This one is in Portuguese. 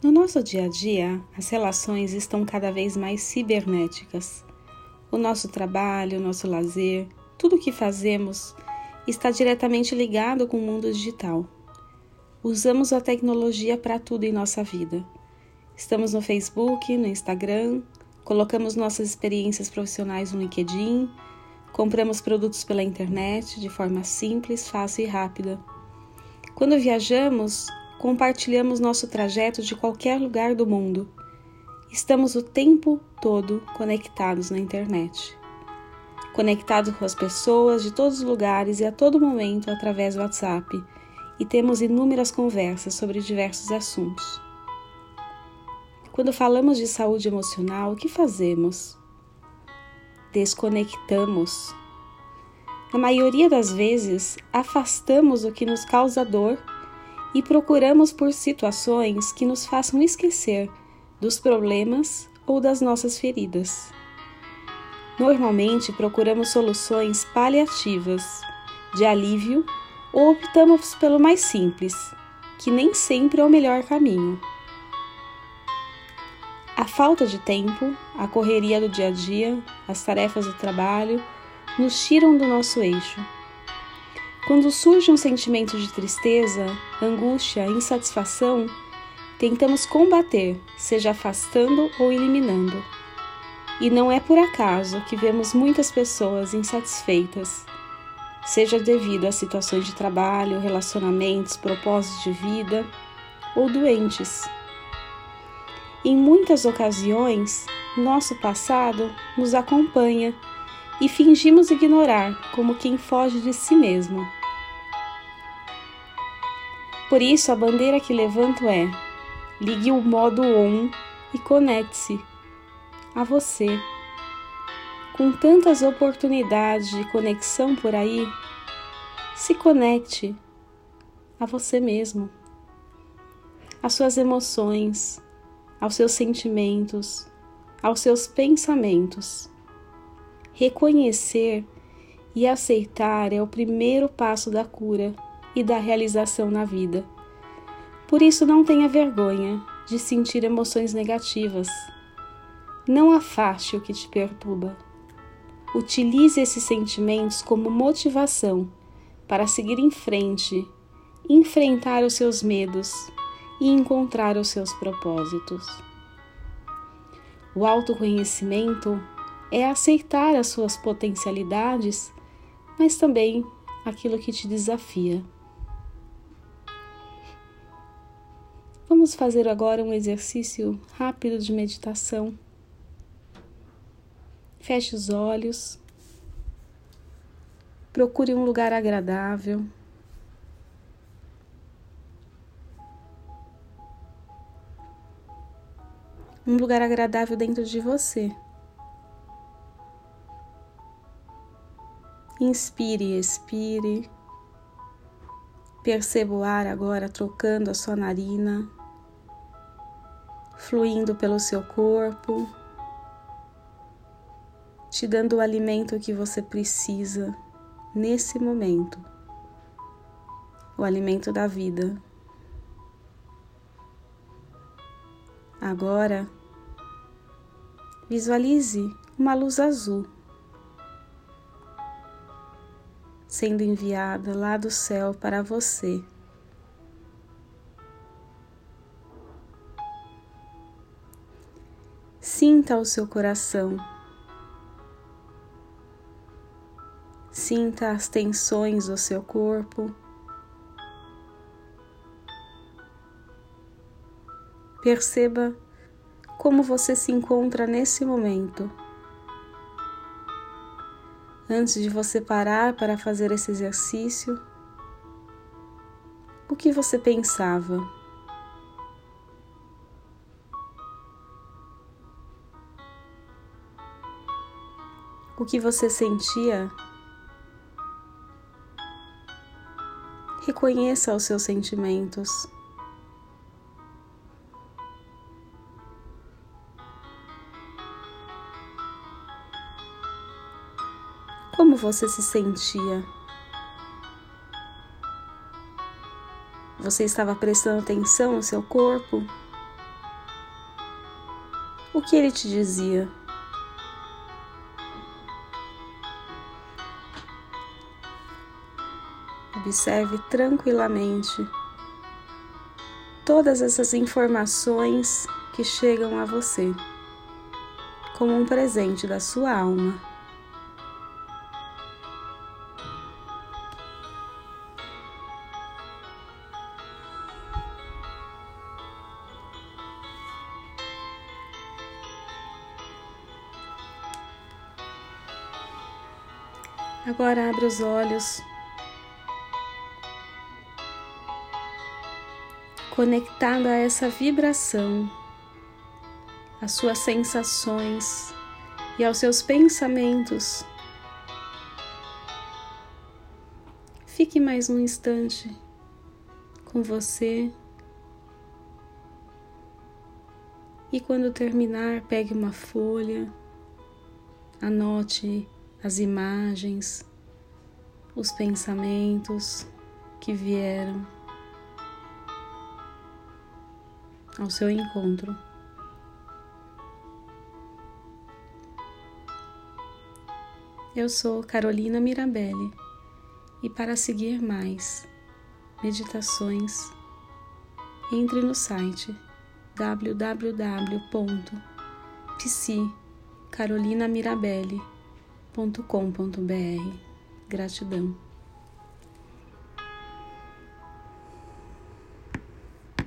No nosso dia a dia, as relações estão cada vez mais cibernéticas. O nosso trabalho, o nosso lazer, tudo o que fazemos está diretamente ligado com o mundo digital. Usamos a tecnologia para tudo em nossa vida. Estamos no Facebook, no Instagram, colocamos nossas experiências profissionais no LinkedIn, compramos produtos pela internet de forma simples, fácil e rápida. Quando viajamos, compartilhamos nosso trajeto de qualquer lugar do mundo. Estamos o tempo todo conectados na internet. Conectados com as pessoas de todos os lugares e a todo momento através do WhatsApp, e temos inúmeras conversas sobre diversos assuntos. Quando falamos de saúde emocional, o que fazemos? Desconectamos. Na maioria das vezes, afastamos o que nos causa dor e procuramos por situações que nos façam esquecer dos problemas ou das nossas feridas. Normalmente procuramos soluções paliativas, de alívio, ou optamos pelo mais simples, que nem sempre é o melhor caminho. A falta de tempo, a correria do dia a dia, as tarefas do trabalho nos tiram do nosso eixo quando surge um sentimento de tristeza, angústia, insatisfação, tentamos combater, seja afastando ou eliminando. E não é por acaso que vemos muitas pessoas insatisfeitas, seja devido a situações de trabalho, relacionamentos, propósitos de vida ou doentes. Em muitas ocasiões, nosso passado nos acompanha e fingimos ignorar como quem foge de si mesmo. Por isso, a bandeira que levanto é: ligue o modo on e conecte-se a você. Com tantas oportunidades de conexão por aí, se conecte a você mesmo, às suas emoções, aos seus sentimentos, aos seus pensamentos. Reconhecer e aceitar é o primeiro passo da cura e da realização na vida. Por isso, não tenha vergonha de sentir emoções negativas. Não afaste o que te perturba. Utilize esses sentimentos como motivação para seguir em frente, enfrentar os seus medos e encontrar os seus propósitos. O autoconhecimento é aceitar as suas potencialidades, mas também aquilo que te desafia. Vamos fazer agora um exercício rápido de meditação. Feche os olhos. Procure um lugar agradável. Um lugar agradável dentro de você. Inspire e expire. Perceba o ar agora trocando a sua narina fluindo pelo seu corpo, te dando o alimento que você precisa nesse momento o alimento da vida. Agora, visualize uma luz azul sendo enviada lá do céu para você. Sinta o seu coração. Sinta as tensões do seu corpo. Perceba como você se encontra nesse momento. Antes de você parar para fazer esse exercício, o que você pensava? o que você sentia. Reconheça os seus sentimentos. Como você se sentia? Você estava prestando atenção no seu corpo? O que ele te dizia? Observe tranquilamente todas essas informações que chegam a você como um presente da sua alma. Agora abre os olhos, conectado a essa vibração, às suas sensações e aos seus pensamentos. Fique mais um instante com você. E quando terminar, pegue uma folha, anote as imagens, os pensamentos que vieram ao seu encontro. Eu sou Carolina Mirabelli e para seguir mais meditações, entre no site www.psicarolinamirabelli.com.br. Gratidão.